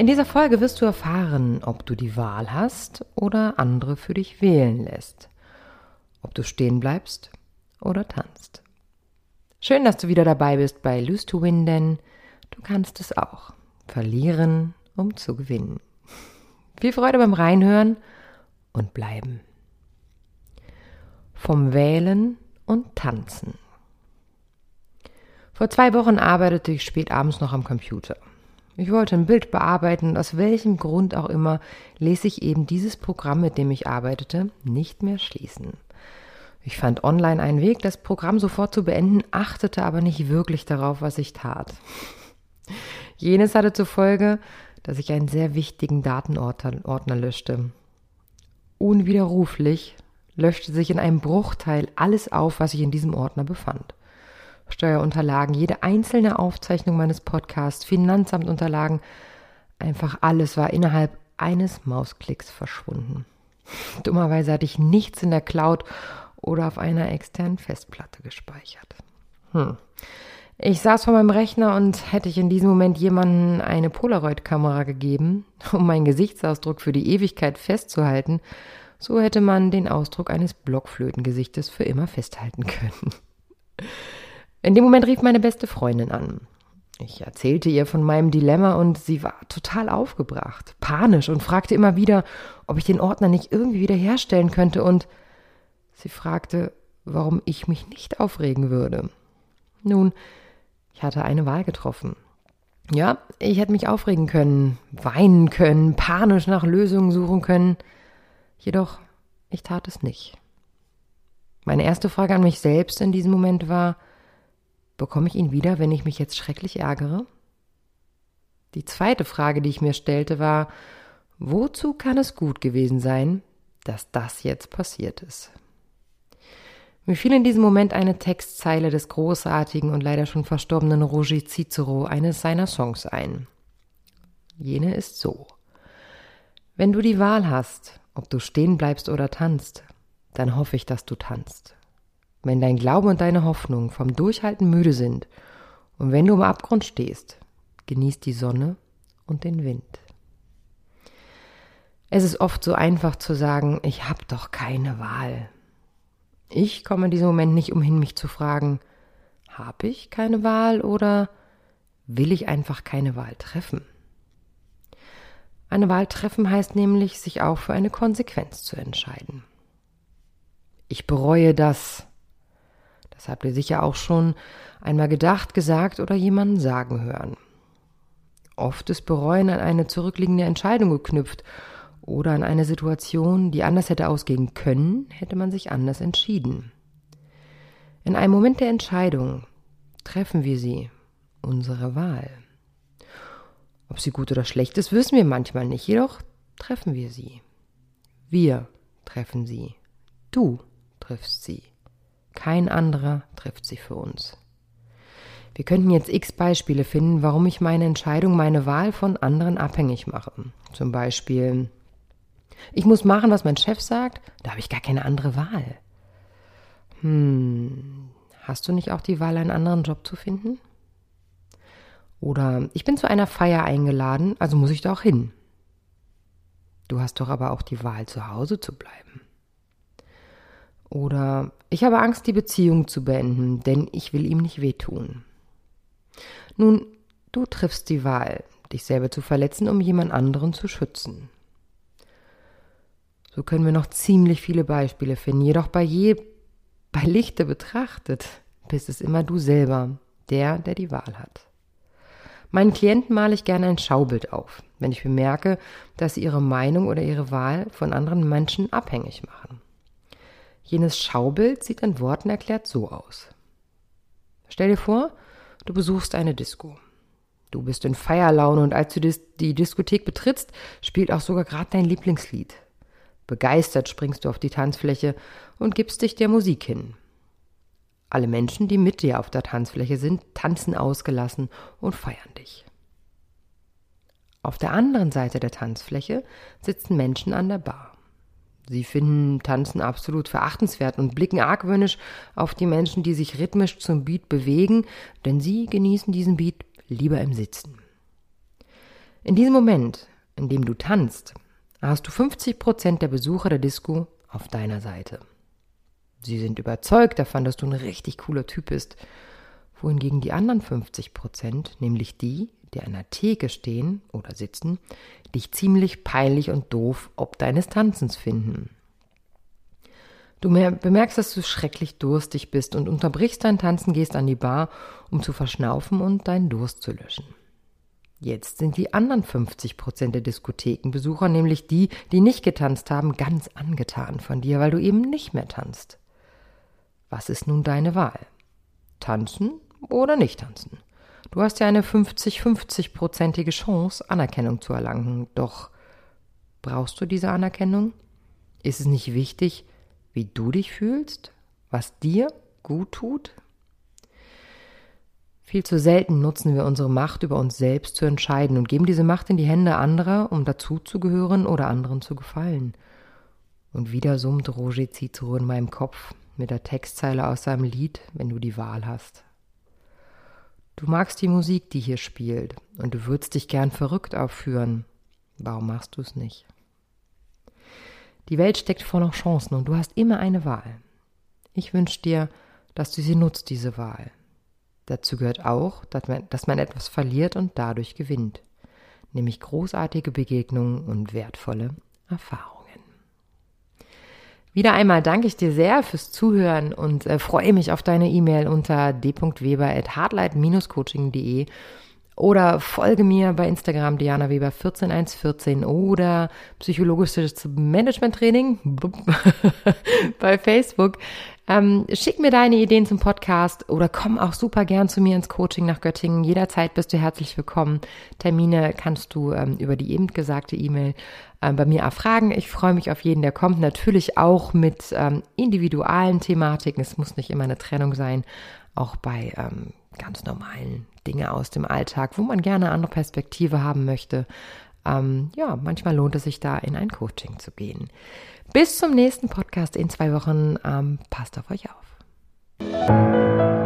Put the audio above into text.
In dieser Folge wirst du erfahren, ob du die Wahl hast oder andere für dich wählen lässt. Ob du stehen bleibst oder tanzt. Schön, dass du wieder dabei bist bei Lose to Win, denn du kannst es auch. Verlieren, um zu gewinnen. Viel Freude beim Reinhören und bleiben. Vom Wählen und Tanzen. Vor zwei Wochen arbeitete ich spät abends noch am Computer. Ich wollte ein Bild bearbeiten und aus welchem Grund auch immer ließ ich eben dieses Programm, mit dem ich arbeitete, nicht mehr schließen. Ich fand online einen Weg, das Programm sofort zu beenden, achtete aber nicht wirklich darauf, was ich tat. Jenes hatte zur Folge, dass ich einen sehr wichtigen Datenordner löschte. Unwiderruflich löschte sich in einem Bruchteil alles auf, was sich in diesem Ordner befand. Steuerunterlagen, jede einzelne Aufzeichnung meines Podcasts, Finanzamtunterlagen, einfach alles war innerhalb eines Mausklicks verschwunden. Dummerweise hatte ich nichts in der Cloud oder auf einer externen Festplatte gespeichert. Hm. Ich saß vor meinem Rechner und hätte ich in diesem Moment jemanden eine Polaroid-Kamera gegeben, um meinen Gesichtsausdruck für die Ewigkeit festzuhalten, so hätte man den Ausdruck eines Blockflötengesichtes für immer festhalten können. In dem Moment rief meine beste Freundin an. Ich erzählte ihr von meinem Dilemma und sie war total aufgebracht, panisch und fragte immer wieder, ob ich den Ordner nicht irgendwie wiederherstellen könnte und sie fragte, warum ich mich nicht aufregen würde. Nun, ich hatte eine Wahl getroffen. Ja, ich hätte mich aufregen können, weinen können, panisch nach Lösungen suchen können. Jedoch, ich tat es nicht. Meine erste Frage an mich selbst in diesem Moment war, bekomme ich ihn wieder, wenn ich mich jetzt schrecklich ärgere? Die zweite Frage, die ich mir stellte, war, wozu kann es gut gewesen sein, dass das jetzt passiert ist? Mir fiel in diesem Moment eine Textzeile des großartigen und leider schon verstorbenen Roger Cicero, eines seiner Songs ein. Jene ist so. Wenn du die Wahl hast, ob du stehen bleibst oder tanzt, dann hoffe ich, dass du tanzt. Wenn dein Glaube und deine Hoffnung vom Durchhalten müde sind und wenn du am Abgrund stehst, genieß die Sonne und den Wind. Es ist oft so einfach zu sagen, ich hab doch keine Wahl. Ich komme in diesem Moment nicht umhin, mich zu fragen, habe ich keine Wahl oder will ich einfach keine Wahl treffen? Eine Wahl treffen heißt nämlich, sich auch für eine Konsequenz zu entscheiden. Ich bereue das. Das habt ihr sicher auch schon einmal gedacht, gesagt oder jemanden sagen hören. Oft ist Bereuen an eine zurückliegende Entscheidung geknüpft oder an eine Situation, die anders hätte ausgehen können, hätte man sich anders entschieden. In einem Moment der Entscheidung treffen wir sie, unsere Wahl. Ob sie gut oder schlecht ist, wissen wir manchmal nicht, jedoch treffen wir sie. Wir treffen sie. Du triffst sie. Kein anderer trifft sie für uns. Wir könnten jetzt x Beispiele finden, warum ich meine Entscheidung, meine Wahl von anderen abhängig mache. Zum Beispiel, ich muss machen, was mein Chef sagt, da habe ich gar keine andere Wahl. Hm, hast du nicht auch die Wahl, einen anderen Job zu finden? Oder ich bin zu einer Feier eingeladen, also muss ich da auch hin. Du hast doch aber auch die Wahl, zu Hause zu bleiben. Oder ich habe Angst, die Beziehung zu beenden, denn ich will ihm nicht wehtun. Nun, du triffst die Wahl, dich selber zu verletzen, um jemand anderen zu schützen. So können wir noch ziemlich viele Beispiele finden, jedoch bei je bei Lichte betrachtet bist es immer du selber, der, der die Wahl hat. Meinen Klienten male ich gerne ein Schaubild auf, wenn ich bemerke, dass sie ihre Meinung oder ihre Wahl von anderen Menschen abhängig machen. Jenes Schaubild sieht in Worten erklärt so aus. Stell dir vor, du besuchst eine Disco. Du bist in Feierlaune und als du die Diskothek betrittst, spielt auch sogar gerade dein Lieblingslied. Begeistert springst du auf die Tanzfläche und gibst dich der Musik hin. Alle Menschen, die mit dir auf der Tanzfläche sind, tanzen ausgelassen und feiern dich. Auf der anderen Seite der Tanzfläche sitzen Menschen an der Bar. Sie finden Tanzen absolut verachtenswert und blicken argwöhnisch auf die Menschen, die sich rhythmisch zum Beat bewegen, denn sie genießen diesen Beat lieber im Sitzen. In diesem Moment, in dem du tanzt, hast du 50 Prozent der Besucher der Disco auf deiner Seite. Sie sind überzeugt davon, dass du ein richtig cooler Typ bist, wohingegen die anderen 50 Prozent, nämlich die, die an der Theke stehen oder sitzen, dich ziemlich peinlich und doof ob deines Tanzens finden. Du bemerkst, dass du schrecklich durstig bist und unterbrichst dein Tanzen, gehst an die Bar, um zu verschnaufen und deinen Durst zu löschen. Jetzt sind die anderen 50 Prozent der Diskothekenbesucher, nämlich die, die nicht getanzt haben, ganz angetan von dir, weil du eben nicht mehr tanzt. Was ist nun deine Wahl? Tanzen oder nicht tanzen? Du hast ja eine 50-50-prozentige Chance, Anerkennung zu erlangen. Doch brauchst du diese Anerkennung? Ist es nicht wichtig, wie du dich fühlst? Was dir gut tut? Viel zu selten nutzen wir unsere Macht über uns selbst zu entscheiden und geben diese Macht in die Hände anderer, um dazuzugehören oder anderen zu gefallen. Und wieder summt Roger Cicero in meinem Kopf mit der Textzeile aus seinem Lied, wenn du die Wahl hast. Du magst die Musik, die hier spielt, und du würdest dich gern verrückt aufführen. Warum machst du es nicht? Die Welt steckt voller Chancen und du hast immer eine Wahl. Ich wünsche dir, dass du sie nutzt, diese Wahl. Dazu gehört auch, dass man, dass man etwas verliert und dadurch gewinnt, nämlich großartige Begegnungen und wertvolle Erfahrungen. Wieder einmal danke ich dir sehr fürs Zuhören und äh, freue mich auf deine E-Mail unter d.weber.hardlight-coaching.de oder folge mir bei Instagram Diana Weber 14114 oder psychologisches Management Training bei Facebook. Ähm, schick mir deine Ideen zum Podcast oder komm auch super gern zu mir ins Coaching nach Göttingen. Jederzeit bist du herzlich willkommen. Termine kannst du ähm, über die eben gesagte E-Mail ähm, bei mir erfragen. Ich freue mich auf jeden, der kommt. Natürlich auch mit ähm, individualen Thematiken. Es muss nicht immer eine Trennung sein. Auch bei ähm, ganz normalen Dingen aus dem Alltag, wo man gerne andere Perspektive haben möchte. Ähm, ja, manchmal lohnt es sich da in ein Coaching zu gehen. Bis zum nächsten Podcast in zwei Wochen. Ähm, passt auf euch auf.